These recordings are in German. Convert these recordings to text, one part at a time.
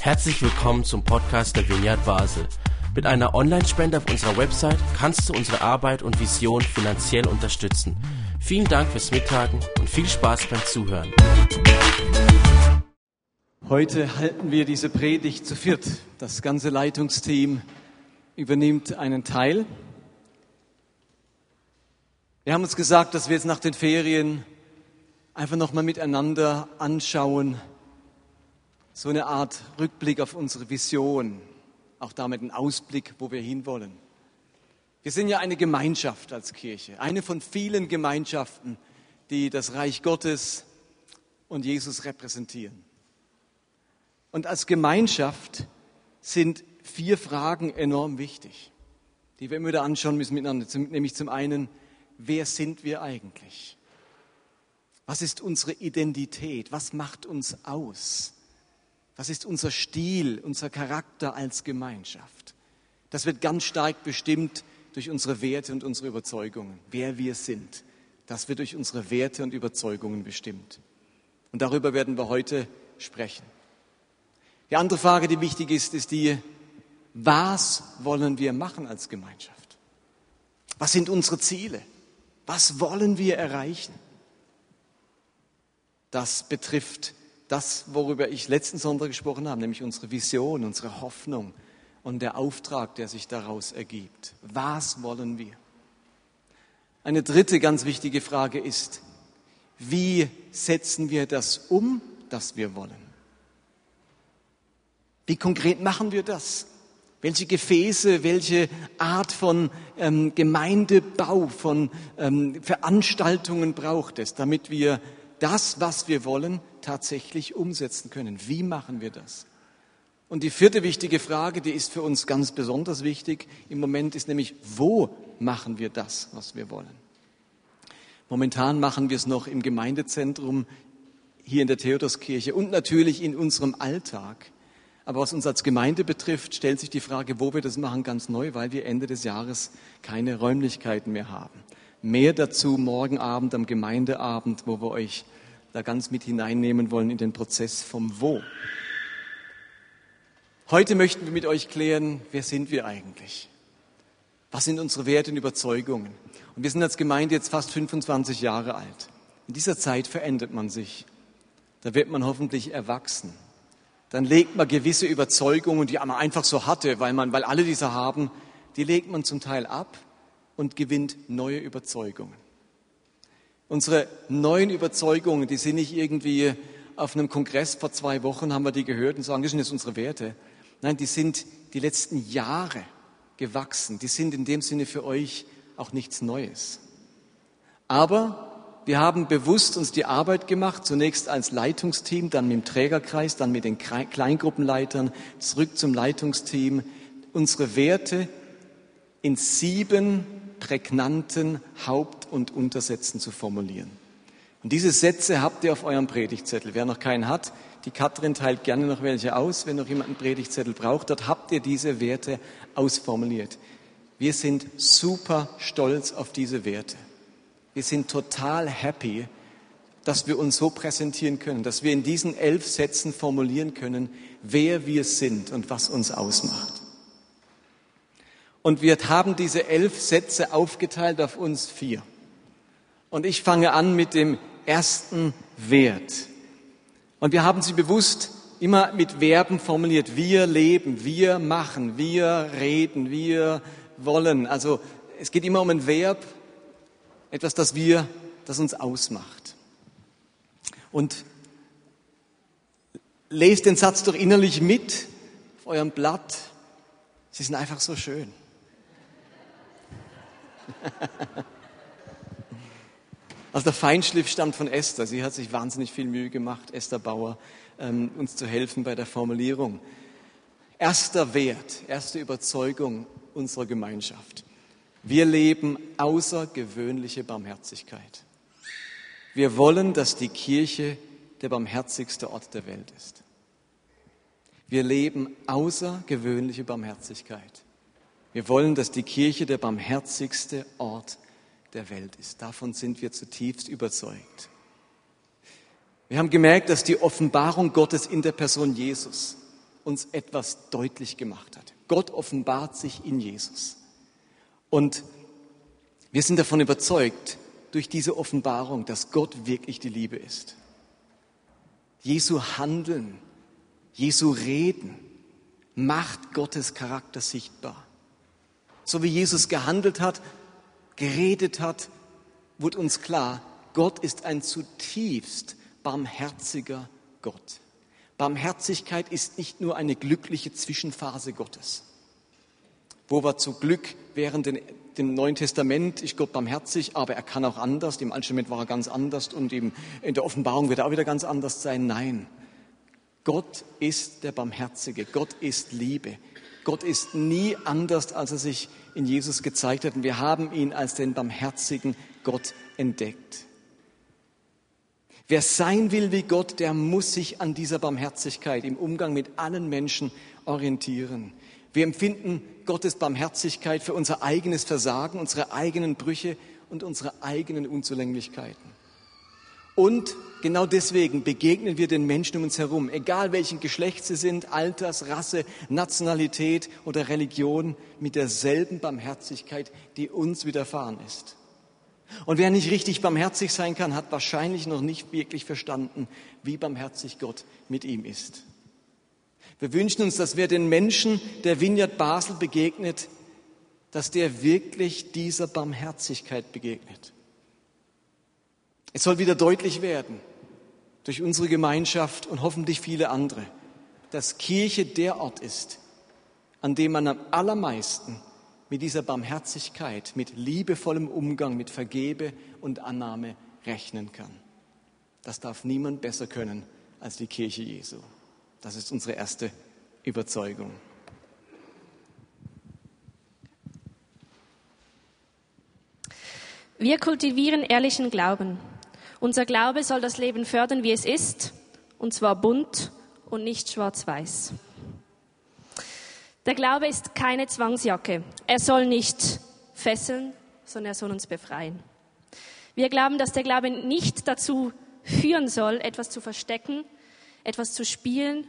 Herzlich willkommen zum Podcast der Vineyard Basel. Mit einer Online-Spende auf unserer Website kannst du unsere Arbeit und Vision finanziell unterstützen. Vielen Dank fürs Mittagen und viel Spaß beim Zuhören. Heute halten wir diese Predigt zu viert. Das ganze Leitungsteam übernimmt einen Teil. Wir haben uns gesagt, dass wir jetzt nach den Ferien einfach nochmal miteinander anschauen, so eine Art Rückblick auf unsere Vision, auch damit ein Ausblick, wo wir hinwollen. Wir sind ja eine Gemeinschaft als Kirche, eine von vielen Gemeinschaften, die das Reich Gottes und Jesus repräsentieren. Und als Gemeinschaft sind vier Fragen enorm wichtig, die wir immer wieder anschauen müssen miteinander. Nämlich zum einen, wer sind wir eigentlich? Was ist unsere Identität? Was macht uns aus? Was ist unser Stil, unser Charakter als Gemeinschaft? Das wird ganz stark bestimmt durch unsere Werte und unsere Überzeugungen. Wer wir sind, das wird durch unsere Werte und Überzeugungen bestimmt. Und darüber werden wir heute sprechen. Die andere Frage, die wichtig ist, ist die, was wollen wir machen als Gemeinschaft? Was sind unsere Ziele? Was wollen wir erreichen? Das betrifft das, worüber ich letzten Sonntag gesprochen habe, nämlich unsere Vision, unsere Hoffnung und der Auftrag, der sich daraus ergibt. Was wollen wir? Eine dritte ganz wichtige Frage ist, wie setzen wir das um, das wir wollen? Wie konkret machen wir das? Welche Gefäße, welche Art von ähm, Gemeindebau, von ähm, Veranstaltungen braucht es, damit wir das, was wir wollen, tatsächlich umsetzen können? Wie machen wir das? Und die vierte wichtige Frage, die ist für uns ganz besonders wichtig im Moment, ist nämlich, wo machen wir das, was wir wollen? Momentan machen wir es noch im Gemeindezentrum hier in der Theodoskirche und natürlich in unserem Alltag. Aber was uns als Gemeinde betrifft, stellt sich die Frage, wo wir das machen, ganz neu, weil wir Ende des Jahres keine Räumlichkeiten mehr haben. Mehr dazu morgen Abend am Gemeindeabend, wo wir euch da ganz mit hineinnehmen wollen in den Prozess vom Wo. Heute möchten wir mit euch klären, wer sind wir eigentlich? Was sind unsere Werte und Überzeugungen? Und wir sind als Gemeinde jetzt fast 25 Jahre alt. In dieser Zeit verändert man sich. Da wird man hoffentlich erwachsen dann legt man gewisse Überzeugungen, die man einfach so hatte, weil, man, weil alle diese haben, die legt man zum Teil ab und gewinnt neue Überzeugungen. Unsere neuen Überzeugungen, die sind nicht irgendwie auf einem Kongress vor zwei Wochen haben wir die gehört und sagen, das sind jetzt unsere Werte. Nein, die sind die letzten Jahre gewachsen. Die sind in dem Sinne für euch auch nichts Neues. Aber wir haben bewusst uns die Arbeit gemacht, zunächst als Leitungsteam, dann mit dem Trägerkreis, dann mit den Kleingruppenleitern, zurück zum Leitungsteam, unsere Werte in sieben prägnanten Haupt- und Untersätzen zu formulieren. Und diese Sätze habt ihr auf eurem Predigtzettel. Wer noch keinen hat, die Katrin teilt gerne noch welche aus. Wenn noch jemand einen Predigtzettel braucht, dort habt ihr diese Werte ausformuliert. Wir sind super stolz auf diese Werte. Wir sind total happy, dass wir uns so präsentieren können, dass wir in diesen elf Sätzen formulieren können, wer wir sind und was uns ausmacht. Und wir haben diese elf Sätze aufgeteilt auf uns vier. Und ich fange an mit dem ersten Wert. Und wir haben sie bewusst immer mit Verben formuliert. Wir leben, wir machen, wir reden, wir wollen. Also es geht immer um ein Verb etwas, das wir, das uns ausmacht. Und lest den Satz doch innerlich mit auf eurem Blatt. Sie sind einfach so schön. Also der Feinschliff stammt von Esther. Sie hat sich wahnsinnig viel Mühe gemacht, Esther Bauer, ähm, uns zu helfen bei der Formulierung. Erster Wert, erste Überzeugung unserer Gemeinschaft. Wir leben außergewöhnliche Barmherzigkeit. Wir wollen, dass die Kirche der barmherzigste Ort der Welt ist. Wir leben außergewöhnliche Barmherzigkeit. Wir wollen, dass die Kirche der barmherzigste Ort der Welt ist. Davon sind wir zutiefst überzeugt. Wir haben gemerkt, dass die Offenbarung Gottes in der Person Jesus uns etwas deutlich gemacht hat. Gott offenbart sich in Jesus. Und wir sind davon überzeugt, durch diese Offenbarung, dass Gott wirklich die Liebe ist. Jesu Handeln, Jesu Reden macht Gottes Charakter sichtbar. So wie Jesus gehandelt hat, geredet hat, wurde uns klar, Gott ist ein zutiefst barmherziger Gott. Barmherzigkeit ist nicht nur eine glückliche Zwischenphase Gottes, wo wir zu Glück während dem Neuen Testament ist Gott barmherzig, aber er kann auch anders. Im Alten Testament war er ganz anders und in der Offenbarung wird er auch wieder ganz anders sein. Nein, Gott ist der Barmherzige. Gott ist Liebe. Gott ist nie anders, als er sich in Jesus gezeigt hat. Und wir haben ihn als den barmherzigen Gott entdeckt. Wer sein will wie Gott, der muss sich an dieser Barmherzigkeit im Umgang mit allen Menschen orientieren. Wir empfinden Gottes Barmherzigkeit für unser eigenes Versagen, unsere eigenen Brüche und unsere eigenen Unzulänglichkeiten. Und genau deswegen begegnen wir den Menschen um uns herum, egal welchen Geschlecht sie sind, Alters, Rasse, Nationalität oder Religion, mit derselben Barmherzigkeit, die uns widerfahren ist. Und wer nicht richtig barmherzig sein kann, hat wahrscheinlich noch nicht wirklich verstanden, wie barmherzig Gott mit ihm ist. Wir wünschen uns, dass wer den Menschen der Vineyard Basel begegnet, dass der wirklich dieser Barmherzigkeit begegnet. Es soll wieder deutlich werden, durch unsere Gemeinschaft und hoffentlich viele andere, dass Kirche der Ort ist, an dem man am allermeisten mit dieser Barmherzigkeit, mit liebevollem Umgang, mit Vergebe und Annahme rechnen kann. Das darf niemand besser können als die Kirche Jesu. Das ist unsere erste Überzeugung. Wir kultivieren ehrlichen Glauben. Unser Glaube soll das Leben fördern, wie es ist, und zwar bunt und nicht schwarz-weiß. Der Glaube ist keine Zwangsjacke. Er soll nicht fesseln, sondern er soll uns befreien. Wir glauben, dass der Glaube nicht dazu führen soll, etwas zu verstecken, etwas zu spielen,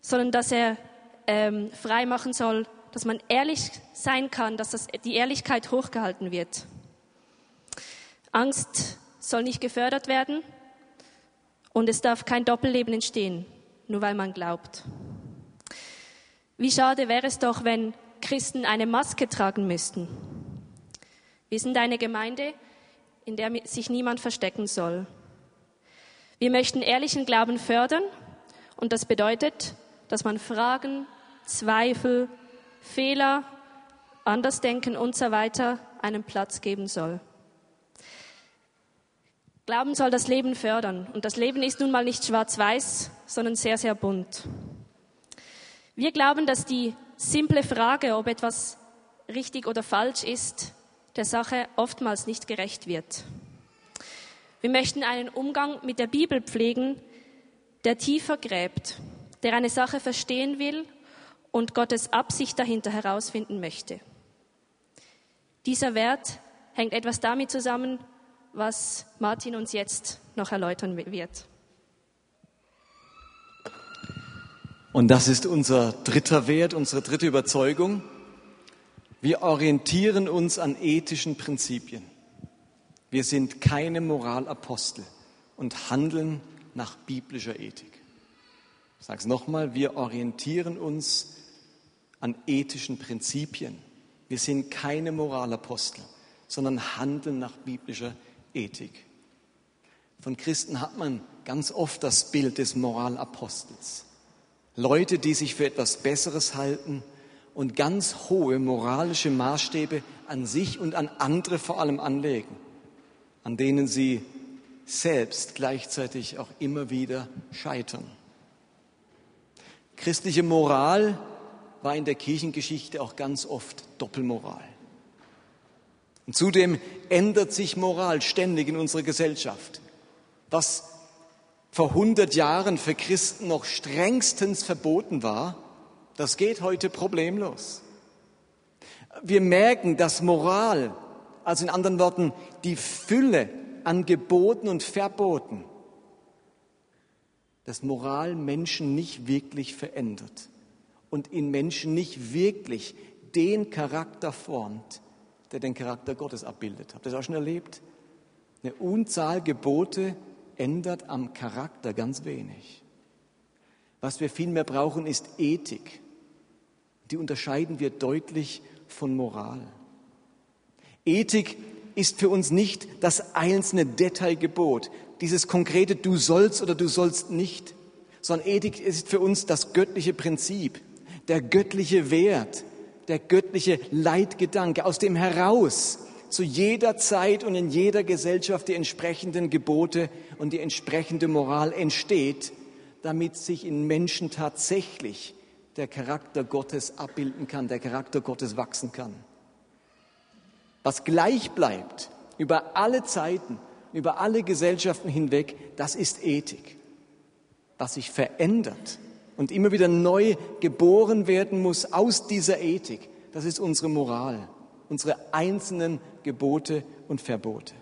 sondern dass er ähm, frei machen soll, dass man ehrlich sein kann, dass das, die Ehrlichkeit hochgehalten wird. Angst soll nicht gefördert werden und es darf kein Doppelleben entstehen, nur weil man glaubt. Wie schade wäre es doch, wenn Christen eine Maske tragen müssten. Wir sind eine Gemeinde, in der sich niemand verstecken soll. Wir möchten ehrlichen Glauben fördern und das bedeutet, dass man Fragen, Zweifel, Fehler, Andersdenken und so weiter einen Platz geben soll. Glauben soll das Leben fördern und das Leben ist nun mal nicht schwarz-weiß, sondern sehr, sehr bunt. Wir glauben, dass die simple Frage, ob etwas richtig oder falsch ist, der Sache oftmals nicht gerecht wird. Wir möchten einen Umgang mit der Bibel pflegen, der tiefer gräbt, der eine Sache verstehen will und Gottes Absicht dahinter herausfinden möchte. Dieser Wert hängt etwas damit zusammen, was Martin uns jetzt noch erläutern wird. Und das ist unser dritter Wert, unsere dritte Überzeugung. Wir orientieren uns an ethischen Prinzipien. Wir sind keine Moralapostel und handeln nach biblischer Ethik. Ich sage es nochmal, wir orientieren uns an ethischen Prinzipien. Wir sind keine Moralapostel, sondern handeln nach biblischer Ethik. Von Christen hat man ganz oft das Bild des Moralapostels. Leute, die sich für etwas Besseres halten und ganz hohe moralische Maßstäbe an sich und an andere vor allem anlegen, an denen sie selbst gleichzeitig auch immer wieder scheitern. Christliche Moral war in der Kirchengeschichte auch ganz oft Doppelmoral. Und zudem ändert sich Moral ständig in unserer Gesellschaft. Was vor 100 Jahren für Christen noch strengstens verboten war, das geht heute problemlos. Wir merken, dass Moral, also in anderen Worten die Fülle an Geboten und Verboten, dass Moral Menschen nicht wirklich verändert und in Menschen nicht wirklich den Charakter formt, der den Charakter Gottes abbildet. Habt ihr das auch schon erlebt? Eine Unzahl Gebote ändert am Charakter ganz wenig. Was wir vielmehr brauchen, ist Ethik. Die unterscheiden wir deutlich von Moral. Ethik ist für uns nicht das einzelne Detailgebot, dieses konkrete Du sollst oder du sollst nicht, sondern Ethik ist für uns das göttliche Prinzip, der göttliche Wert, der göttliche Leitgedanke, aus dem heraus zu jeder Zeit und in jeder Gesellschaft die entsprechenden Gebote und die entsprechende Moral entsteht, damit sich in Menschen tatsächlich der Charakter Gottes abbilden kann, der Charakter Gottes wachsen kann. Was gleich bleibt über alle Zeiten, über alle Gesellschaften hinweg, das ist Ethik. Was sich verändert und immer wieder neu geboren werden muss aus dieser Ethik, das ist unsere Moral, unsere einzelnen Gebote und Verbote.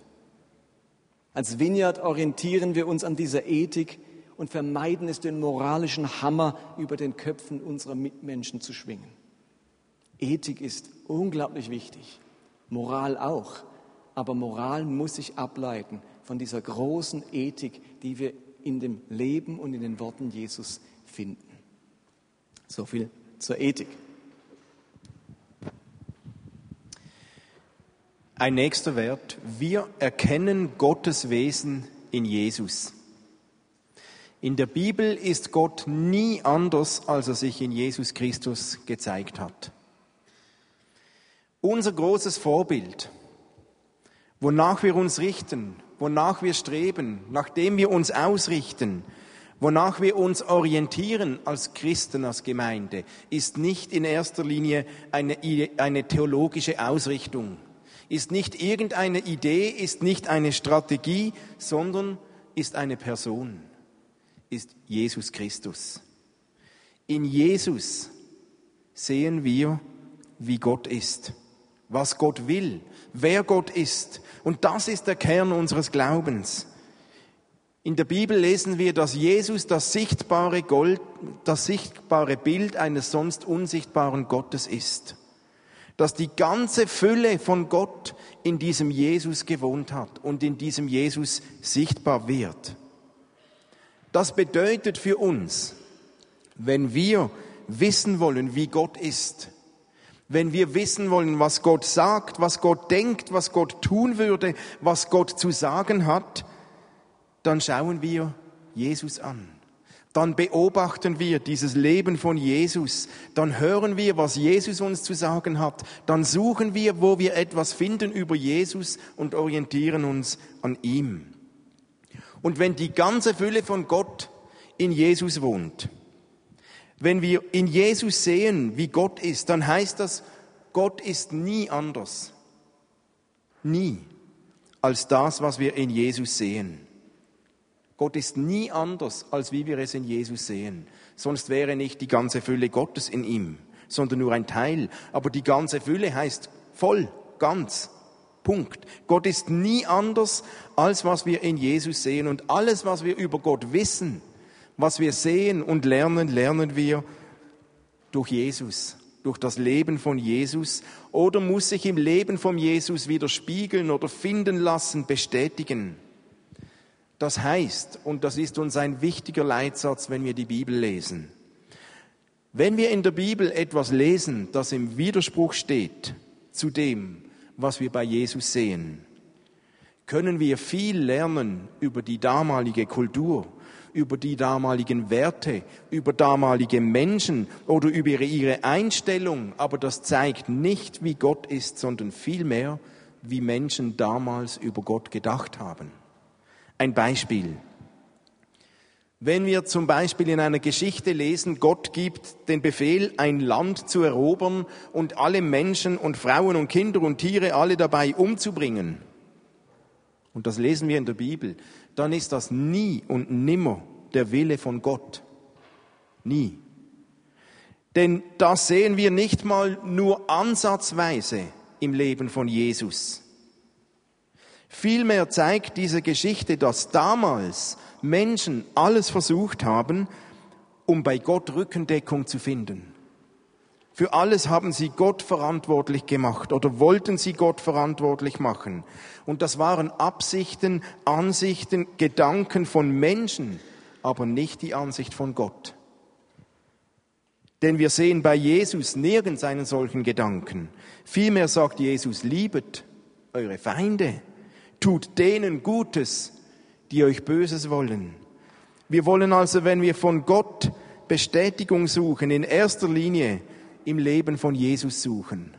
Als Vineyard orientieren wir uns an dieser Ethik und vermeiden es, den moralischen Hammer über den Köpfen unserer Mitmenschen zu schwingen. Ethik ist unglaublich wichtig, Moral auch, aber Moral muss sich ableiten von dieser großen Ethik, die wir in dem Leben und in den Worten Jesus finden. So viel zur Ethik. Ein nächster Wert. Wir erkennen Gottes Wesen in Jesus. In der Bibel ist Gott nie anders, als er sich in Jesus Christus gezeigt hat. Unser großes Vorbild, wonach wir uns richten, wonach wir streben, nachdem wir uns ausrichten, wonach wir uns orientieren als Christen, als Gemeinde, ist nicht in erster Linie eine, eine theologische Ausrichtung, ist nicht irgendeine Idee, ist nicht eine Strategie, sondern ist eine Person ist Jesus Christus. In Jesus sehen wir, wie Gott ist, was Gott will, wer Gott ist. Und das ist der Kern unseres Glaubens. In der Bibel lesen wir, dass Jesus das sichtbare Gold, das sichtbare Bild eines sonst unsichtbaren Gottes ist. Dass die ganze Fülle von Gott in diesem Jesus gewohnt hat und in diesem Jesus sichtbar wird. Das bedeutet für uns, wenn wir wissen wollen, wie Gott ist, wenn wir wissen wollen, was Gott sagt, was Gott denkt, was Gott tun würde, was Gott zu sagen hat, dann schauen wir Jesus an. Dann beobachten wir dieses Leben von Jesus. Dann hören wir, was Jesus uns zu sagen hat. Dann suchen wir, wo wir etwas finden über Jesus und orientieren uns an ihm. Und wenn die ganze Fülle von Gott in Jesus wohnt, wenn wir in Jesus sehen, wie Gott ist, dann heißt das, Gott ist nie anders. Nie als das, was wir in Jesus sehen. Gott ist nie anders, als wie wir es in Jesus sehen. Sonst wäre nicht die ganze Fülle Gottes in ihm, sondern nur ein Teil. Aber die ganze Fülle heißt voll, ganz. Punkt. Gott ist nie anders, als was wir in Jesus sehen. Und alles, was wir über Gott wissen, was wir sehen und lernen, lernen wir durch Jesus, durch das Leben von Jesus oder muss sich im Leben von Jesus widerspiegeln oder finden lassen, bestätigen. Das heißt, und das ist uns ein wichtiger Leitsatz, wenn wir die Bibel lesen, wenn wir in der Bibel etwas lesen, das im Widerspruch steht zu dem, was wir bei Jesus sehen, können wir viel lernen über die damalige Kultur, über die damaligen Werte, über damalige Menschen oder über ihre Einstellung, aber das zeigt nicht, wie Gott ist, sondern vielmehr, wie Menschen damals über Gott gedacht haben. Ein Beispiel. Wenn wir zum Beispiel in einer Geschichte lesen, Gott gibt den Befehl, ein Land zu erobern und alle Menschen und Frauen und Kinder und Tiere alle dabei umzubringen, und das lesen wir in der Bibel, dann ist das nie und nimmer der Wille von Gott. Nie. Denn das sehen wir nicht mal nur ansatzweise im Leben von Jesus. Vielmehr zeigt diese Geschichte, dass damals Menschen alles versucht haben, um bei Gott Rückendeckung zu finden. Für alles haben sie Gott verantwortlich gemacht oder wollten sie Gott verantwortlich machen. Und das waren Absichten, Ansichten, Gedanken von Menschen, aber nicht die Ansicht von Gott. Denn wir sehen bei Jesus nirgends einen solchen Gedanken. Vielmehr sagt Jesus, liebet eure Feinde, tut denen Gutes, die euch Böses wollen. Wir wollen also, wenn wir von Gott Bestätigung suchen, in erster Linie im Leben von Jesus suchen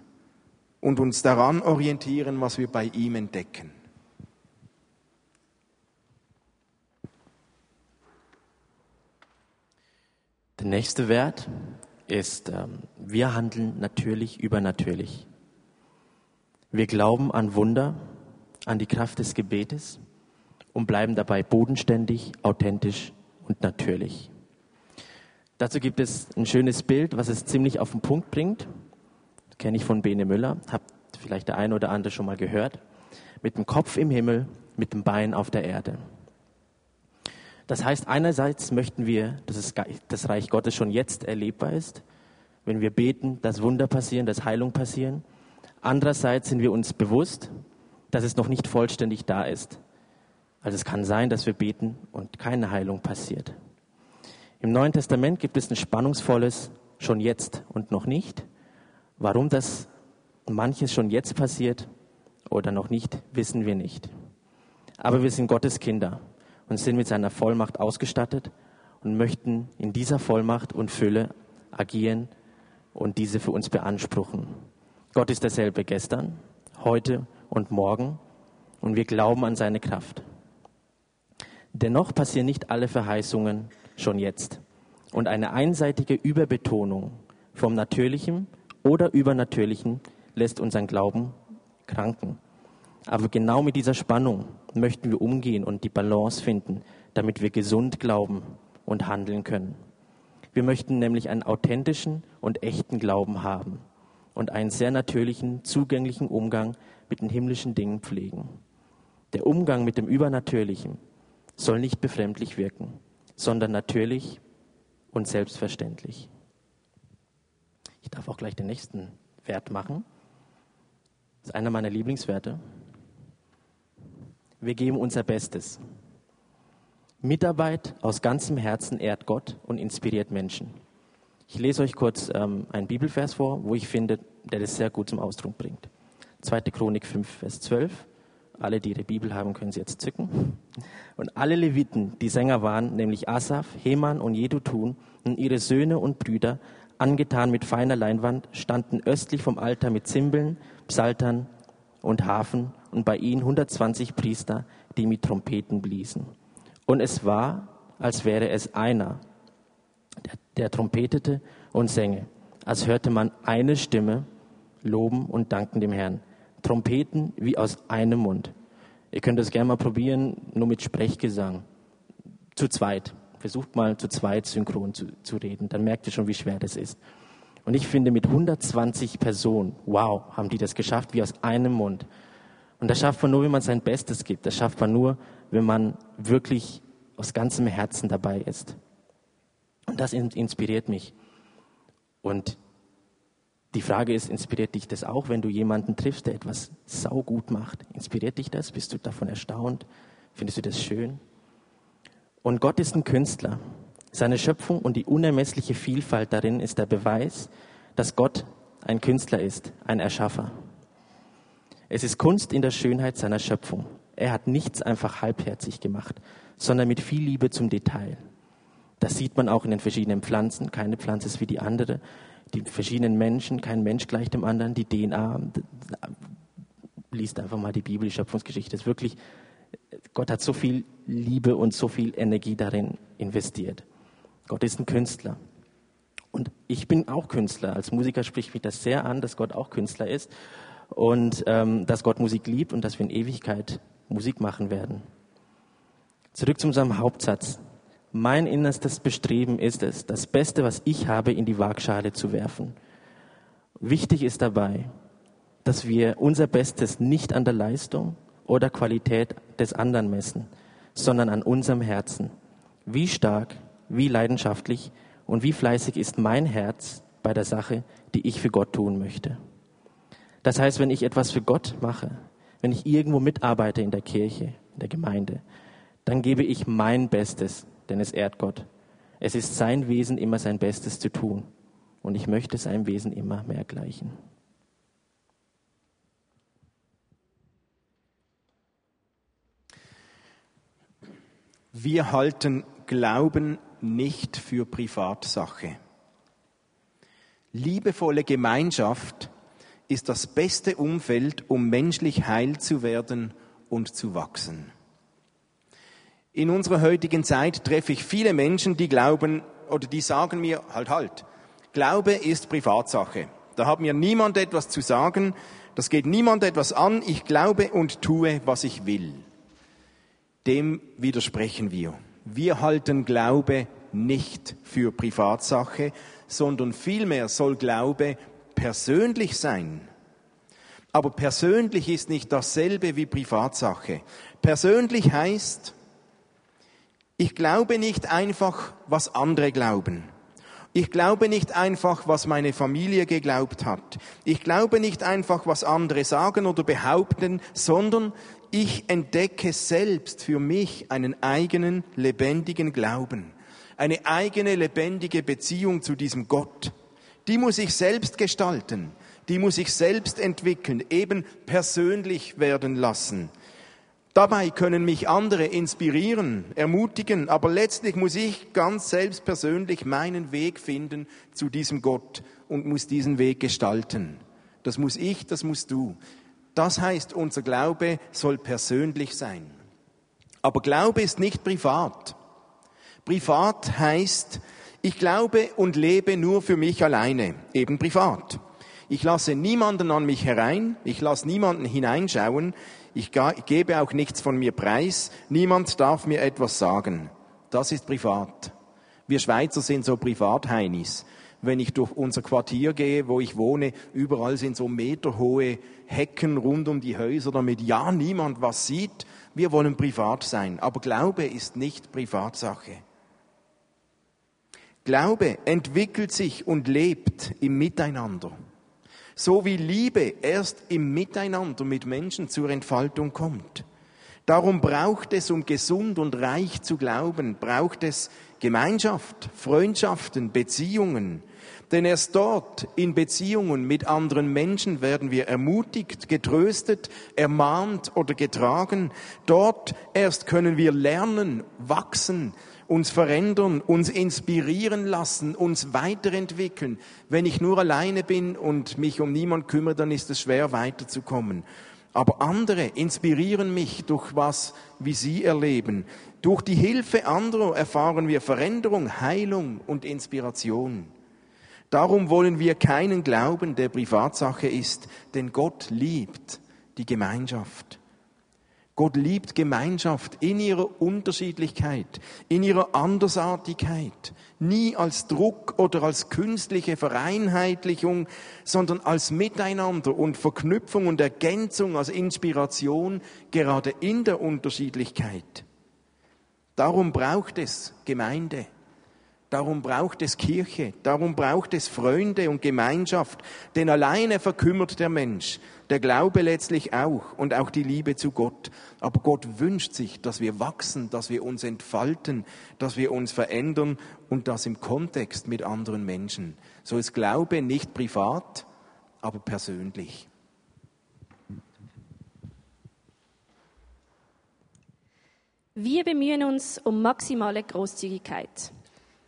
und uns daran orientieren, was wir bei ihm entdecken. Der nächste Wert ist, ähm, wir handeln natürlich übernatürlich. Wir glauben an Wunder, an die Kraft des Gebetes und bleiben dabei bodenständig, authentisch und natürlich. Dazu gibt es ein schönes Bild, was es ziemlich auf den Punkt bringt. Kenne ich von Bene Müller, habt vielleicht der eine oder andere schon mal gehört. Mit dem Kopf im Himmel, mit dem Bein auf der Erde. Das heißt, einerseits möchten wir, dass das Reich Gottes schon jetzt erlebbar ist, wenn wir beten, dass Wunder passieren, dass Heilung passieren. Andererseits sind wir uns bewusst, dass es noch nicht vollständig da ist. Also es kann sein, dass wir beten und keine Heilung passiert. Im Neuen Testament gibt es ein spannungsvolles schon jetzt und noch nicht. Warum das manches schon jetzt passiert oder noch nicht, wissen wir nicht. Aber wir sind Gottes Kinder und sind mit seiner Vollmacht ausgestattet und möchten in dieser Vollmacht und Fülle agieren und diese für uns beanspruchen. Gott ist derselbe gestern, heute und morgen und wir glauben an seine Kraft. Dennoch passieren nicht alle Verheißungen schon jetzt. Und eine einseitige Überbetonung vom Natürlichen oder Übernatürlichen lässt unseren Glauben kranken. Aber genau mit dieser Spannung möchten wir umgehen und die Balance finden, damit wir gesund glauben und handeln können. Wir möchten nämlich einen authentischen und echten Glauben haben und einen sehr natürlichen, zugänglichen Umgang mit den himmlischen Dingen pflegen. Der Umgang mit dem Übernatürlichen soll nicht befremdlich wirken, sondern natürlich und selbstverständlich. Ich darf auch gleich den nächsten Wert machen. Das ist einer meiner Lieblingswerte. Wir geben unser Bestes. Mitarbeit aus ganzem Herzen ehrt Gott und inspiriert Menschen. Ich lese euch kurz ähm, einen Bibelvers vor, wo ich finde, der das sehr gut zum Ausdruck bringt. 2. Chronik 5, Vers 12. Alle, die ihre Bibel haben, können sie jetzt zücken. Und alle Leviten, die Sänger waren, nämlich Asaf, Heman und Jedutun und ihre Söhne und Brüder, angetan mit feiner Leinwand, standen östlich vom Altar mit Zimbeln, Psaltern und Hafen und bei ihnen 120 Priester, die mit Trompeten bliesen. Und es war, als wäre es einer, der, der trompetete und sänge, als hörte man eine Stimme loben und danken dem Herrn. Trompeten wie aus einem Mund. Ihr könnt das gerne mal probieren, nur mit Sprechgesang. Zu zweit. Versucht mal zu zweit synchron zu, zu reden. Dann merkt ihr schon, wie schwer das ist. Und ich finde, mit 120 Personen, wow, haben die das geschafft, wie aus einem Mund. Und das schafft man nur, wenn man sein Bestes gibt. Das schafft man nur, wenn man wirklich aus ganzem Herzen dabei ist. Und das inspiriert mich. Und die Frage ist, inspiriert dich das auch, wenn du jemanden triffst, der etwas saugut macht? Inspiriert dich das? Bist du davon erstaunt? Findest du das schön? Und Gott ist ein Künstler. Seine Schöpfung und die unermessliche Vielfalt darin ist der Beweis, dass Gott ein Künstler ist, ein Erschaffer. Es ist Kunst in der Schönheit seiner Schöpfung. Er hat nichts einfach halbherzig gemacht, sondern mit viel Liebe zum Detail. Das sieht man auch in den verschiedenen Pflanzen. Keine Pflanze ist wie die andere die verschiedenen Menschen, kein Mensch gleich dem anderen, die DNA. Liest einfach mal die Bibel, die Schöpfungsgeschichte. Ist wirklich, Gott hat so viel Liebe und so viel Energie darin investiert. Gott ist ein Künstler. Und ich bin auch Künstler. Als Musiker spricht mich das sehr an, dass Gott auch Künstler ist und ähm, dass Gott Musik liebt und dass wir in Ewigkeit Musik machen werden. Zurück zu unserem Hauptsatz. Mein innerstes Bestreben ist es, das Beste, was ich habe, in die Waagschale zu werfen. Wichtig ist dabei, dass wir unser Bestes nicht an der Leistung oder Qualität des anderen messen, sondern an unserem Herzen. Wie stark, wie leidenschaftlich und wie fleißig ist mein Herz bei der Sache, die ich für Gott tun möchte. Das heißt, wenn ich etwas für Gott mache, wenn ich irgendwo mitarbeite in der Kirche, in der Gemeinde, dann gebe ich mein Bestes, denn es ehrt Gott. Es ist sein Wesen, immer sein Bestes zu tun. Und ich möchte seinem Wesen immer mehr gleichen. Wir halten Glauben nicht für Privatsache. Liebevolle Gemeinschaft ist das beste Umfeld, um menschlich heil zu werden und zu wachsen. In unserer heutigen Zeit treffe ich viele Menschen, die glauben oder die sagen mir, halt, halt, Glaube ist Privatsache. Da hat mir niemand etwas zu sagen, das geht niemand etwas an, ich glaube und tue, was ich will. Dem widersprechen wir. Wir halten Glaube nicht für Privatsache, sondern vielmehr soll Glaube persönlich sein. Aber persönlich ist nicht dasselbe wie Privatsache. Persönlich heißt, ich glaube nicht einfach, was andere glauben. Ich glaube nicht einfach, was meine Familie geglaubt hat. Ich glaube nicht einfach, was andere sagen oder behaupten, sondern ich entdecke selbst für mich einen eigenen lebendigen Glauben, eine eigene lebendige Beziehung zu diesem Gott. Die muss ich selbst gestalten, die muss ich selbst entwickeln, eben persönlich werden lassen. Dabei können mich andere inspirieren, ermutigen, aber letztlich muss ich ganz selbst persönlich meinen Weg finden zu diesem Gott und muss diesen Weg gestalten. Das muss ich, das musst du. Das heißt, unser Glaube soll persönlich sein. Aber Glaube ist nicht privat. Privat heißt, ich glaube und lebe nur für mich alleine, eben privat. Ich lasse niemanden an mich herein, ich lasse niemanden hineinschauen, ich gebe auch nichts von mir preis, niemand darf mir etwas sagen. Das ist privat. Wir Schweizer sind so Privatheinis wenn ich durch unser Quartier gehe, wo ich wohne, überall sind so meterhohe Hecken rund um die Häuser, damit ja niemand was sieht. Wir wollen privat sein, aber Glaube ist nicht Privatsache. Glaube entwickelt sich und lebt im Miteinander. So wie Liebe erst im Miteinander mit Menschen zur Entfaltung kommt. Darum braucht es, um gesund und reich zu glauben, braucht es Gemeinschaft, Freundschaften, Beziehungen. Denn erst dort in Beziehungen mit anderen Menschen werden wir ermutigt, getröstet, ermahnt oder getragen. Dort erst können wir lernen, wachsen, uns verändern, uns inspirieren lassen, uns weiterentwickeln. Wenn ich nur alleine bin und mich um niemand kümmere, dann ist es schwer weiterzukommen. Aber andere inspirieren mich durch was, wie sie erleben. Durch die Hilfe anderer erfahren wir Veränderung, Heilung und Inspiration. Darum wollen wir keinen Glauben, der Privatsache ist, denn Gott liebt die Gemeinschaft. Gott liebt Gemeinschaft in ihrer Unterschiedlichkeit, in ihrer Andersartigkeit, nie als Druck oder als künstliche Vereinheitlichung, sondern als Miteinander und Verknüpfung und Ergänzung, als Inspiration, gerade in der Unterschiedlichkeit. Darum braucht es Gemeinde. Darum braucht es Kirche, darum braucht es Freunde und Gemeinschaft, denn alleine verkümmert der Mensch, der Glaube letztlich auch und auch die Liebe zu Gott. Aber Gott wünscht sich, dass wir wachsen, dass wir uns entfalten, dass wir uns verändern und das im Kontext mit anderen Menschen. So ist Glaube nicht privat, aber persönlich. Wir bemühen uns um maximale Großzügigkeit.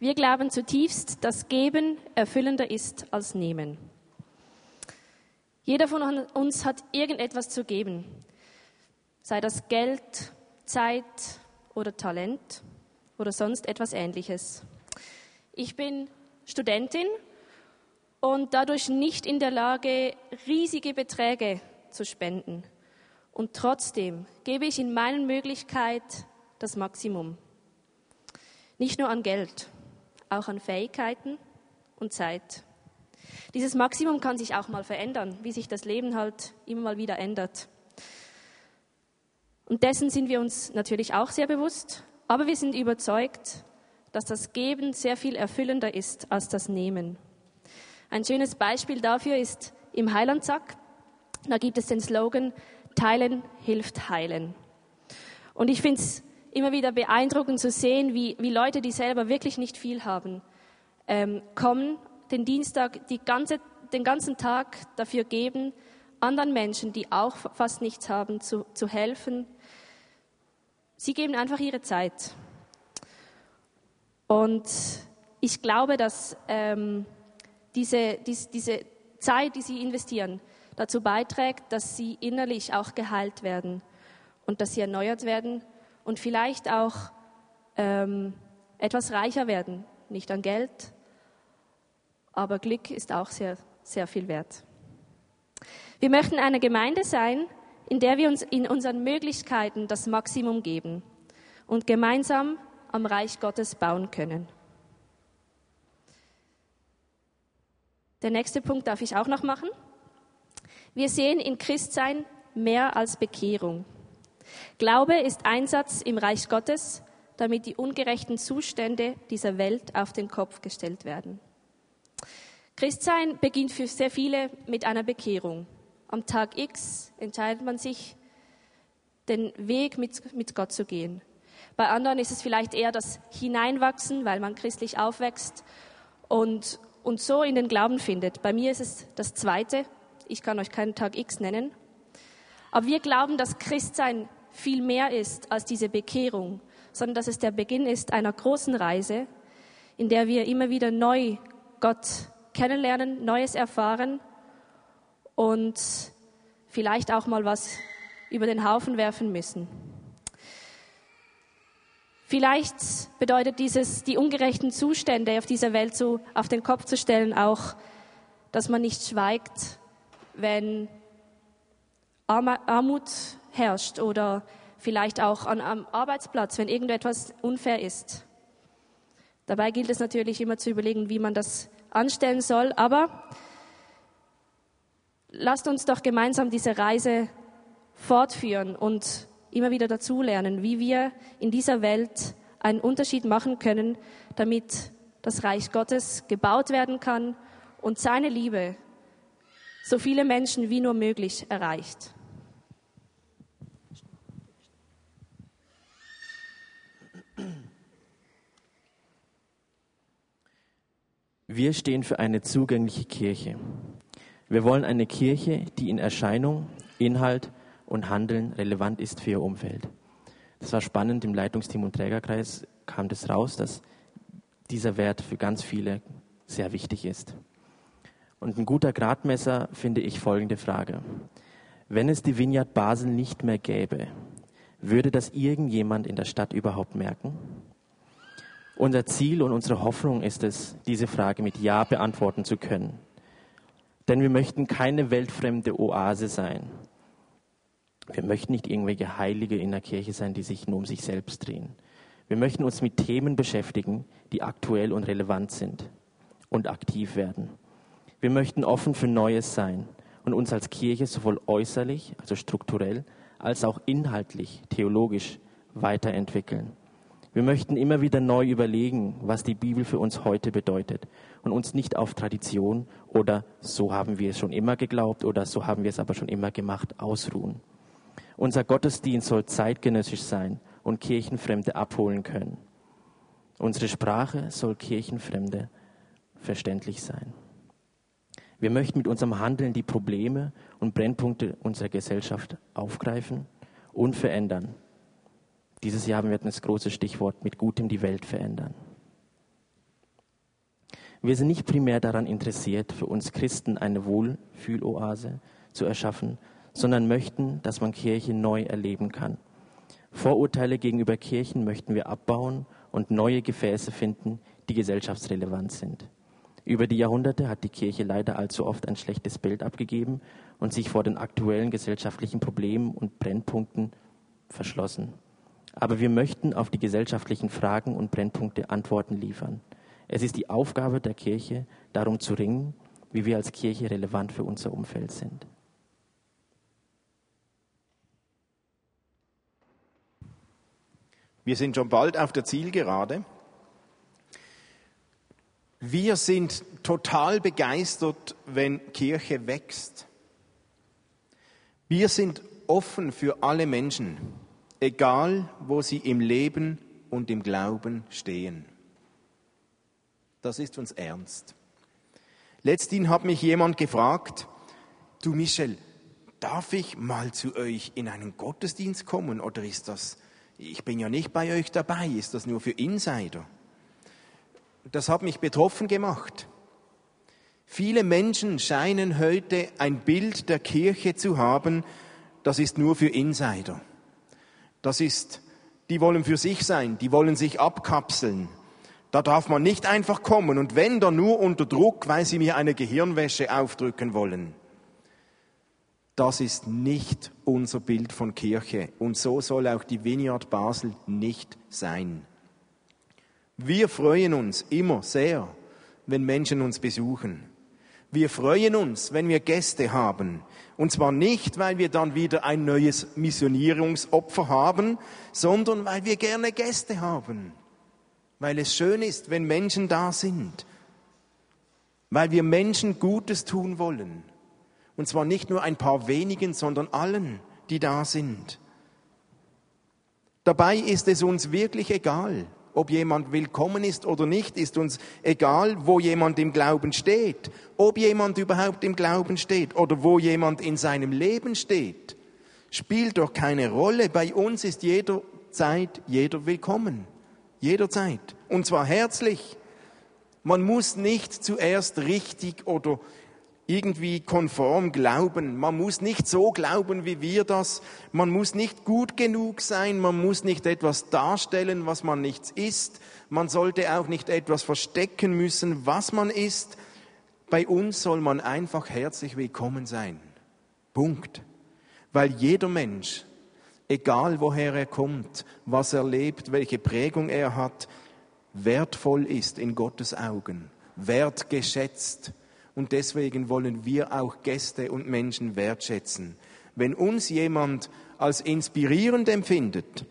Wir glauben zutiefst, dass Geben erfüllender ist als Nehmen. Jeder von uns hat irgendetwas zu geben, sei das Geld, Zeit oder Talent oder sonst etwas Ähnliches. Ich bin Studentin und dadurch nicht in der Lage, riesige Beträge zu spenden. Und trotzdem gebe ich in meinen Möglichkeiten das Maximum. Nicht nur an Geld, auch an Fähigkeiten und Zeit. Dieses Maximum kann sich auch mal verändern, wie sich das Leben halt immer mal wieder ändert. Und dessen sind wir uns natürlich auch sehr bewusst, aber wir sind überzeugt, dass das Geben sehr viel erfüllender ist als das Nehmen. Ein schönes Beispiel dafür ist im Heilandsack. Da gibt es den Slogan, Teilen hilft heilen. Und ich finde es immer wieder beeindruckend zu sehen, wie, wie Leute, die selber wirklich nicht viel haben, ähm, kommen, den Dienstag, die ganze, den ganzen Tag dafür geben, anderen Menschen, die auch fast nichts haben, zu, zu helfen. Sie geben einfach ihre Zeit. Und ich glaube, dass ähm, diese, dies, diese Zeit, die sie investieren, dazu beiträgt, dass sie innerlich auch geheilt werden und dass sie erneuert werden und vielleicht auch ähm, etwas reicher werden. Nicht an Geld, aber Glück ist auch sehr, sehr viel wert. Wir möchten eine Gemeinde sein, in der wir uns in unseren Möglichkeiten das Maximum geben und gemeinsam am Reich Gottes bauen können. Der nächste Punkt darf ich auch noch machen. Wir sehen in Christsein mehr als Bekehrung. Glaube ist Einsatz im Reich Gottes, damit die ungerechten Zustände dieser Welt auf den Kopf gestellt werden. Christsein beginnt für sehr viele mit einer Bekehrung. Am Tag X entscheidet man sich, den Weg mit, mit Gott zu gehen. Bei anderen ist es vielleicht eher das Hineinwachsen, weil man christlich aufwächst und, und so in den Glauben findet. Bei mir ist es das Zweite. Ich kann euch keinen Tag X nennen. Aber wir glauben, dass Christsein viel mehr ist als diese Bekehrung, sondern dass es der Beginn ist einer großen Reise, in der wir immer wieder neu Gott kennenlernen, Neues erfahren und vielleicht auch mal was über den Haufen werfen müssen. Vielleicht bedeutet dieses, die ungerechten Zustände auf dieser Welt so auf den Kopf zu stellen, auch, dass man nicht schweigt, wenn Armut herrscht oder vielleicht auch an, am Arbeitsplatz, wenn irgendetwas unfair ist. Dabei gilt es natürlich immer zu überlegen, wie man das anstellen soll, aber lasst uns doch gemeinsam diese Reise fortführen und immer wieder dazulernen, wie wir in dieser Welt einen Unterschied machen können, damit das Reich Gottes gebaut werden kann und seine Liebe so viele Menschen wie nur möglich erreicht. Wir stehen für eine zugängliche Kirche. Wir wollen eine Kirche, die in Erscheinung, Inhalt und Handeln relevant ist für ihr Umfeld. Das war spannend, im Leitungsteam und Trägerkreis kam das raus, dass dieser Wert für ganz viele sehr wichtig ist. Und ein guter Gradmesser finde ich folgende Frage. Wenn es die Vineyard Basel nicht mehr gäbe, würde das irgendjemand in der Stadt überhaupt merken? Unser Ziel und unsere Hoffnung ist es, diese Frage mit Ja beantworten zu können. Denn wir möchten keine weltfremde Oase sein, wir möchten nicht irgendwelche Heilige in der Kirche sein, die sich nur um sich selbst drehen. Wir möchten uns mit Themen beschäftigen, die aktuell und relevant sind und aktiv werden. Wir möchten offen für Neues sein und uns als Kirche sowohl äußerlich, also strukturell, als auch inhaltlich, theologisch weiterentwickeln. Wir möchten immer wieder neu überlegen, was die Bibel für uns heute bedeutet und uns nicht auf Tradition oder so haben wir es schon immer geglaubt oder so haben wir es aber schon immer gemacht ausruhen. Unser Gottesdienst soll zeitgenössisch sein und Kirchenfremde abholen können. Unsere Sprache soll Kirchenfremde verständlich sein. Wir möchten mit unserem Handeln die Probleme und Brennpunkte unserer Gesellschaft aufgreifen und verändern. Dieses Jahr haben wir das große Stichwort mit Gutem die Welt verändern. Wir sind nicht primär daran interessiert, für uns Christen eine Wohlfühloase zu erschaffen, sondern möchten, dass man Kirche neu erleben kann. Vorurteile gegenüber Kirchen möchten wir abbauen und neue Gefäße finden, die gesellschaftsrelevant sind. Über die Jahrhunderte hat die Kirche leider allzu oft ein schlechtes Bild abgegeben und sich vor den aktuellen gesellschaftlichen Problemen und Brennpunkten verschlossen. Aber wir möchten auf die gesellschaftlichen Fragen und Brennpunkte Antworten liefern. Es ist die Aufgabe der Kirche, darum zu ringen, wie wir als Kirche relevant für unser Umfeld sind. Wir sind schon bald auf der Zielgerade. Wir sind total begeistert, wenn Kirche wächst. Wir sind offen für alle Menschen, egal wo sie im Leben und im Glauben stehen. Das ist uns ernst. Letzthin hat mich jemand gefragt, du Michel, darf ich mal zu euch in einen Gottesdienst kommen oder ist das, ich bin ja nicht bei euch dabei, ist das nur für Insider? das hat mich betroffen gemacht. Viele Menschen scheinen heute ein Bild der Kirche zu haben, das ist nur für Insider. Das ist, die wollen für sich sein, die wollen sich abkapseln. Da darf man nicht einfach kommen und wenn dann nur unter Druck, weil sie mir eine Gehirnwäsche aufdrücken wollen. Das ist nicht unser Bild von Kirche und so soll auch die Vineyard Basel nicht sein. Wir freuen uns immer sehr, wenn Menschen uns besuchen. Wir freuen uns, wenn wir Gäste haben. Und zwar nicht, weil wir dann wieder ein neues Missionierungsopfer haben, sondern weil wir gerne Gäste haben. Weil es schön ist, wenn Menschen da sind. Weil wir Menschen Gutes tun wollen. Und zwar nicht nur ein paar wenigen, sondern allen, die da sind. Dabei ist es uns wirklich egal, ob jemand willkommen ist oder nicht, ist uns egal, wo jemand im Glauben steht, ob jemand überhaupt im Glauben steht oder wo jemand in seinem Leben steht. Spielt doch keine Rolle. Bei uns ist jederzeit jeder willkommen. Jederzeit. Und zwar herzlich. Man muss nicht zuerst richtig oder irgendwie konform glauben. Man muss nicht so glauben, wie wir das. Man muss nicht gut genug sein. Man muss nicht etwas darstellen, was man nichts ist. Man sollte auch nicht etwas verstecken müssen, was man ist. Bei uns soll man einfach herzlich willkommen sein. Punkt. Weil jeder Mensch, egal woher er kommt, was er lebt, welche Prägung er hat, wertvoll ist in Gottes Augen, wertgeschätzt und deswegen wollen wir auch Gäste und Menschen wertschätzen. Wenn uns jemand als inspirierend empfindet,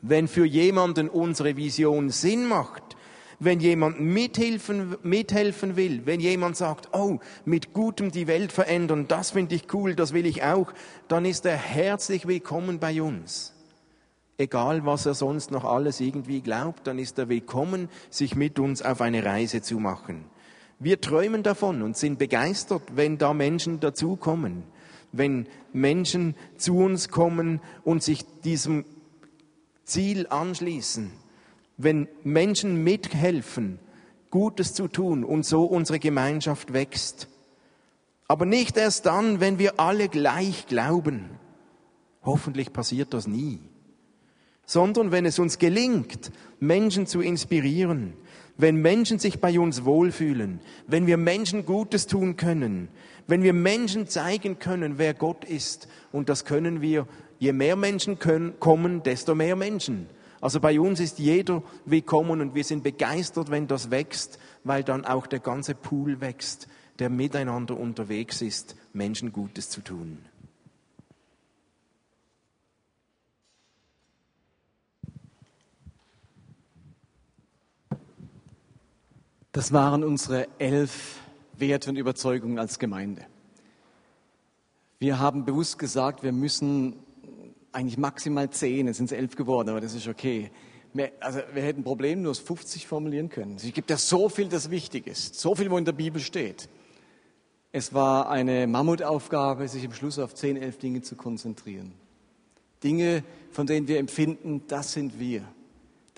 wenn für jemanden unsere Vision Sinn macht, wenn jemand mithelfen, mithelfen will, wenn jemand sagt, oh, mit Gutem die Welt verändern, das finde ich cool, das will ich auch, dann ist er herzlich willkommen bei uns. Egal, was er sonst noch alles irgendwie glaubt, dann ist er willkommen, sich mit uns auf eine Reise zu machen. Wir träumen davon und sind begeistert, wenn da Menschen dazukommen, wenn Menschen zu uns kommen und sich diesem Ziel anschließen, wenn Menschen mithelfen, Gutes zu tun und so unsere Gemeinschaft wächst. Aber nicht erst dann, wenn wir alle gleich glauben. Hoffentlich passiert das nie. Sondern wenn es uns gelingt, Menschen zu inspirieren, wenn Menschen sich bei uns wohlfühlen, wenn wir Menschen Gutes tun können, wenn wir Menschen zeigen können, wer Gott ist. Und das können wir, je mehr Menschen können, kommen, desto mehr Menschen. Also bei uns ist jeder willkommen und wir sind begeistert, wenn das wächst, weil dann auch der ganze Pool wächst, der miteinander unterwegs ist, Menschen Gutes zu tun. Das waren unsere elf Werte und Überzeugungen als Gemeinde. Wir haben bewusst gesagt, wir müssen eigentlich maximal zehn, es sind elf geworden, aber das ist okay. Also wir hätten problemlos 50 formulieren können. Es gibt ja so viel, das wichtig ist, so viel, wo in der Bibel steht. Es war eine Mammutaufgabe, sich im Schluss auf zehn, elf Dinge zu konzentrieren. Dinge, von denen wir empfinden, das sind wir.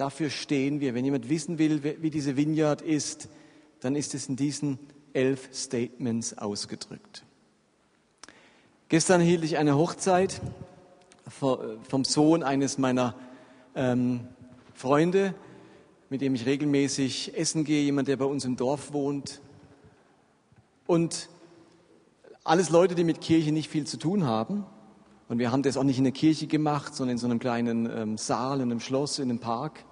Dafür stehen wir. Wenn jemand wissen will, wie diese Vineyard ist, dann ist es in diesen elf Statements ausgedrückt. Gestern hielt ich eine Hochzeit vom Sohn eines meiner ähm, Freunde, mit dem ich regelmäßig essen gehe, jemand, der bei uns im Dorf wohnt. Und alles Leute, die mit Kirche nicht viel zu tun haben. Und wir haben das auch nicht in der Kirche gemacht, sondern in so einem kleinen ähm, Saal, in einem Schloss, in einem Park.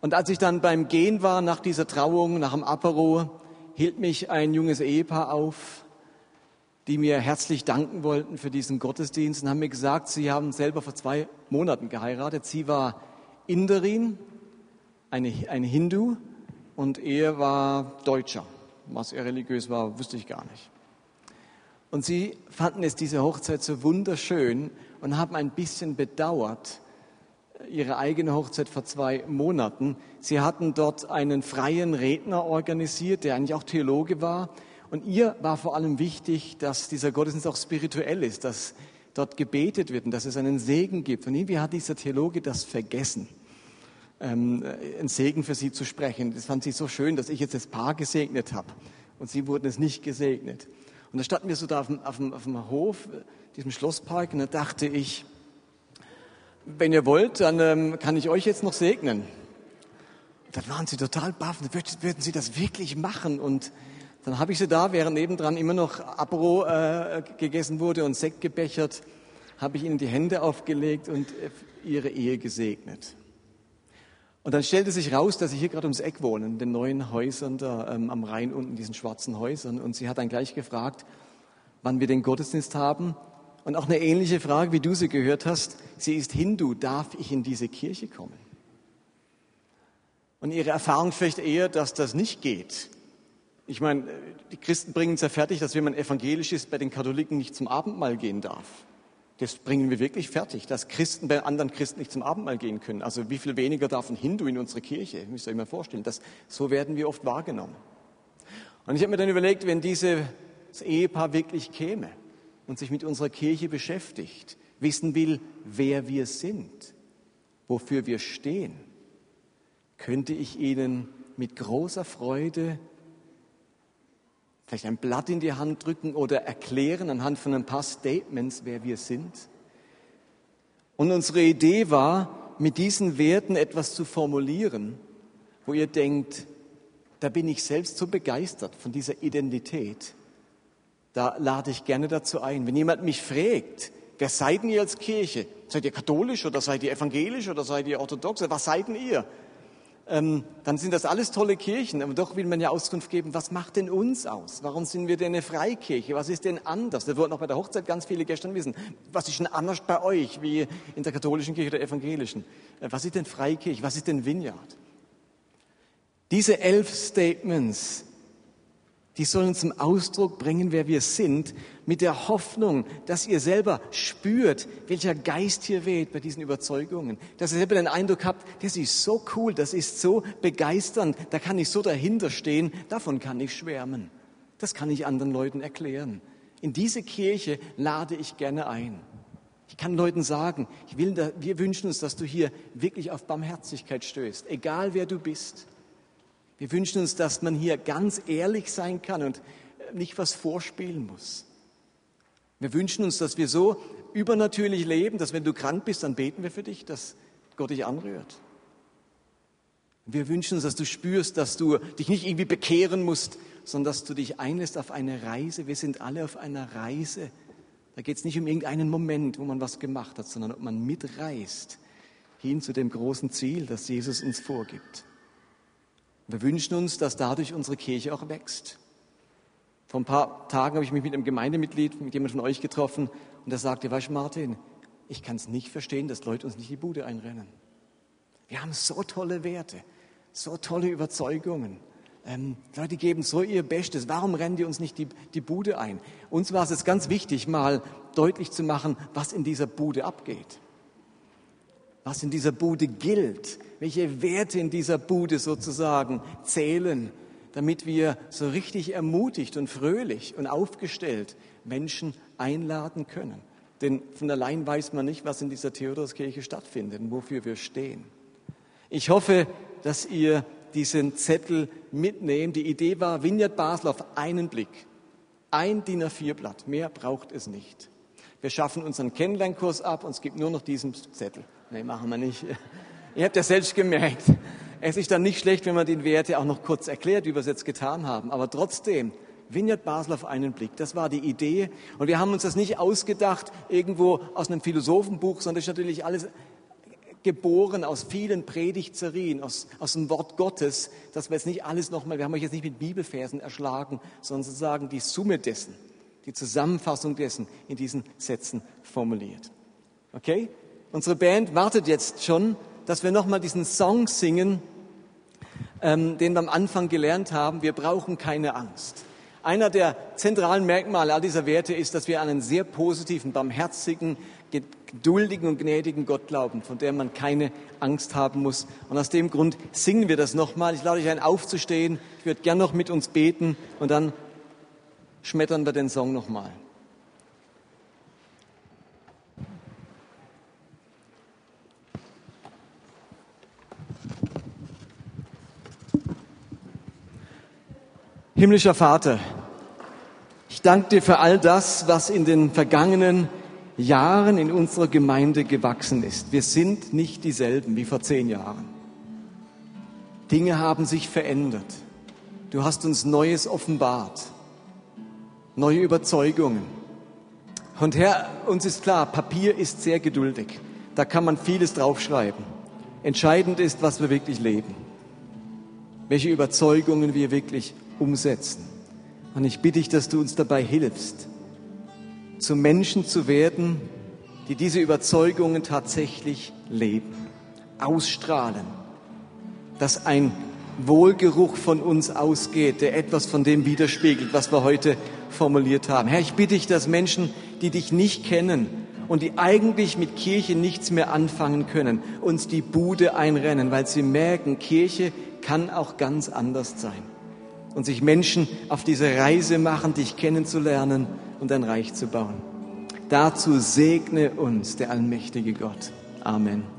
Und als ich dann beim Gehen war nach dieser Trauung, nach dem Apero, hielt mich ein junges Ehepaar auf, die mir herzlich danken wollten für diesen Gottesdienst und haben mir gesagt, sie haben selber vor zwei Monaten geheiratet. Sie war Inderin, eine, ein Hindu und er war Deutscher. Was er religiös war, wusste ich gar nicht. Und sie fanden es diese Hochzeit so wunderschön und haben ein bisschen bedauert, ihre eigene Hochzeit vor zwei Monaten. Sie hatten dort einen freien Redner organisiert, der eigentlich auch Theologe war. Und ihr war vor allem wichtig, dass dieser Gottesdienst auch spirituell ist, dass dort gebetet wird und dass es einen Segen gibt. Und irgendwie hat dieser Theologe das vergessen, ähm, einen Segen für sie zu sprechen. Das fand sie so schön, dass ich jetzt das Paar gesegnet habe. Und sie wurden es nicht gesegnet. Und da standen wir so da auf dem, auf dem, auf dem Hof, diesem Schlosspark, und da dachte ich, wenn ihr wollt, dann ähm, kann ich euch jetzt noch segnen. Dann waren sie total baff, würden sie das wirklich machen? Und dann habe ich sie da, während nebendran immer noch Apro äh, gegessen wurde und Sekt gebechert, habe ich ihnen die Hände aufgelegt und äh, ihre Ehe gesegnet. Und dann stellte sich raus, dass sie hier gerade ums Eck wohnen, in den neuen Häusern da ähm, am Rhein unten, diesen schwarzen Häusern. Und sie hat dann gleich gefragt, wann wir den Gottesdienst haben. Und auch eine ähnliche Frage, wie du sie gehört hast. Sie ist Hindu, darf ich in diese Kirche kommen? Und ihre Erfahrung vielleicht eher, dass das nicht geht. Ich meine, die Christen bringen es ja fertig, dass wenn man evangelisch ist, bei den Katholiken nicht zum Abendmahl gehen darf. Das bringen wir wirklich fertig, dass Christen bei anderen Christen nicht zum Abendmahl gehen können. Also wie viel weniger darf ein Hindu in unsere Kirche? Müsst ihr euch mal vorstellen. Das, so werden wir oft wahrgenommen. Und ich habe mir dann überlegt, wenn dieses Ehepaar wirklich käme und sich mit unserer Kirche beschäftigt, wissen will, wer wir sind, wofür wir stehen, könnte ich ihnen mit großer Freude vielleicht ein Blatt in die Hand drücken oder erklären anhand von ein paar Statements, wer wir sind. Und unsere Idee war, mit diesen Werten etwas zu formulieren, wo ihr denkt, da bin ich selbst so begeistert von dieser Identität. Da lade ich gerne dazu ein. Wenn jemand mich fragt, wer seid ihr als Kirche? Seid ihr katholisch oder seid ihr evangelisch oder seid ihr orthodox? Was seid ihr? ähm, dann sind das alles tolle Kirchen, aber doch will man ja Auskunft geben, was macht denn uns aus? Warum sind wir denn eine Freikirche? Was ist denn anders? Da wurden auch bei der Hochzeit ganz viele gestern wissen. Was ist denn anders bei euch, wie in der katholischen Kirche oder evangelischen? Äh, was ist denn Freikirche? Was ist denn Vineyard? Diese elf Statements die sollen zum Ausdruck bringen, wer wir sind, mit der Hoffnung, dass ihr selber spürt, welcher Geist hier weht bei diesen Überzeugungen. Dass ihr selber den Eindruck habt, das ist so cool, das ist so begeisternd, da kann ich so dahinter stehen, davon kann ich schwärmen. Das kann ich anderen Leuten erklären. In diese Kirche lade ich gerne ein. Ich kann Leuten sagen, will, wir wünschen uns, dass du hier wirklich auf Barmherzigkeit stößt, egal wer du bist. Wir wünschen uns, dass man hier ganz ehrlich sein kann und nicht was vorspielen muss. Wir wünschen uns, dass wir so übernatürlich leben, dass wenn du krank bist, dann beten wir für dich, dass Gott dich anrührt. Wir wünschen uns, dass du spürst, dass du dich nicht irgendwie bekehren musst, sondern dass du dich einlässt auf eine Reise. Wir sind alle auf einer Reise. Da geht es nicht um irgendeinen Moment, wo man was gemacht hat, sondern ob man mitreist hin zu dem großen Ziel, das Jesus uns vorgibt. Wir wünschen uns, dass dadurch unsere Kirche auch wächst. Vor ein paar Tagen habe ich mich mit einem Gemeindemitglied, mit jemandem von euch getroffen, und er sagte, weißt du, Martin, ich kann es nicht verstehen, dass Leute uns nicht die Bude einrennen. Wir haben so tolle Werte, so tolle Überzeugungen. Ähm, Leute geben so ihr Bestes. Warum rennen die uns nicht die, die Bude ein? Uns war es jetzt ganz wichtig, mal deutlich zu machen, was in dieser Bude abgeht was in dieser Bude gilt, welche Werte in dieser Bude sozusagen zählen, damit wir so richtig ermutigt und fröhlich und aufgestellt Menschen einladen können. Denn von allein weiß man nicht, was in dieser Theodorskirche stattfindet und wofür wir stehen. Ich hoffe, dass ihr diesen Zettel mitnehmt. Die Idee war, Vineyard Basel auf einen Blick. Ein DIN A4-Blatt. Mehr braucht es nicht. Wir schaffen unseren Kennenlernkurs ab und es gibt nur noch diesen Zettel. Nee, machen wir nicht. Ihr habt ja selbst gemerkt, es ist dann nicht schlecht, wenn man die Werte auch noch kurz erklärt, wie wir es jetzt getan haben. Aber trotzdem, Vineyard Basel auf einen Blick, das war die Idee. Und wir haben uns das nicht ausgedacht irgendwo aus einem Philosophenbuch, sondern das ist natürlich alles geboren aus vielen Predigtserien, aus, aus dem Wort Gottes, dass wir jetzt nicht alles nochmal, wir haben euch jetzt nicht mit Bibelversen erschlagen, sondern sozusagen die Summe dessen, die Zusammenfassung dessen in diesen Sätzen formuliert. Okay? Unsere Band wartet jetzt schon, dass wir nochmal diesen Song singen, ähm, den wir am Anfang gelernt haben. Wir brauchen keine Angst. Einer der zentralen Merkmale all dieser Werte ist, dass wir an einen sehr positiven, barmherzigen, geduldigen und gnädigen Gott glauben, von dem man keine Angst haben muss. Und aus dem Grund singen wir das nochmal. Ich lade euch ein, aufzustehen. Ich würde gern noch mit uns beten und dann schmettern wir den Song nochmal. Himmlischer Vater, ich danke dir für all das, was in den vergangenen Jahren in unserer Gemeinde gewachsen ist. Wir sind nicht dieselben wie vor zehn Jahren. Dinge haben sich verändert. Du hast uns Neues offenbart, neue Überzeugungen. Und Herr, uns ist klar, Papier ist sehr geduldig. Da kann man vieles draufschreiben. Entscheidend ist, was wir wirklich leben. Welche Überzeugungen wir wirklich umsetzen. Und ich bitte dich, dass du uns dabei hilfst, zu Menschen zu werden, die diese Überzeugungen tatsächlich leben, ausstrahlen, dass ein Wohlgeruch von uns ausgeht, der etwas von dem widerspiegelt, was wir heute formuliert haben. Herr, ich bitte dich, dass Menschen, die dich nicht kennen und die eigentlich mit Kirche nichts mehr anfangen können, uns die Bude einrennen, weil sie merken, Kirche kann auch ganz anders sein und sich Menschen auf diese Reise machen, dich kennenzulernen und ein Reich zu bauen. Dazu segne uns der allmächtige Gott. Amen.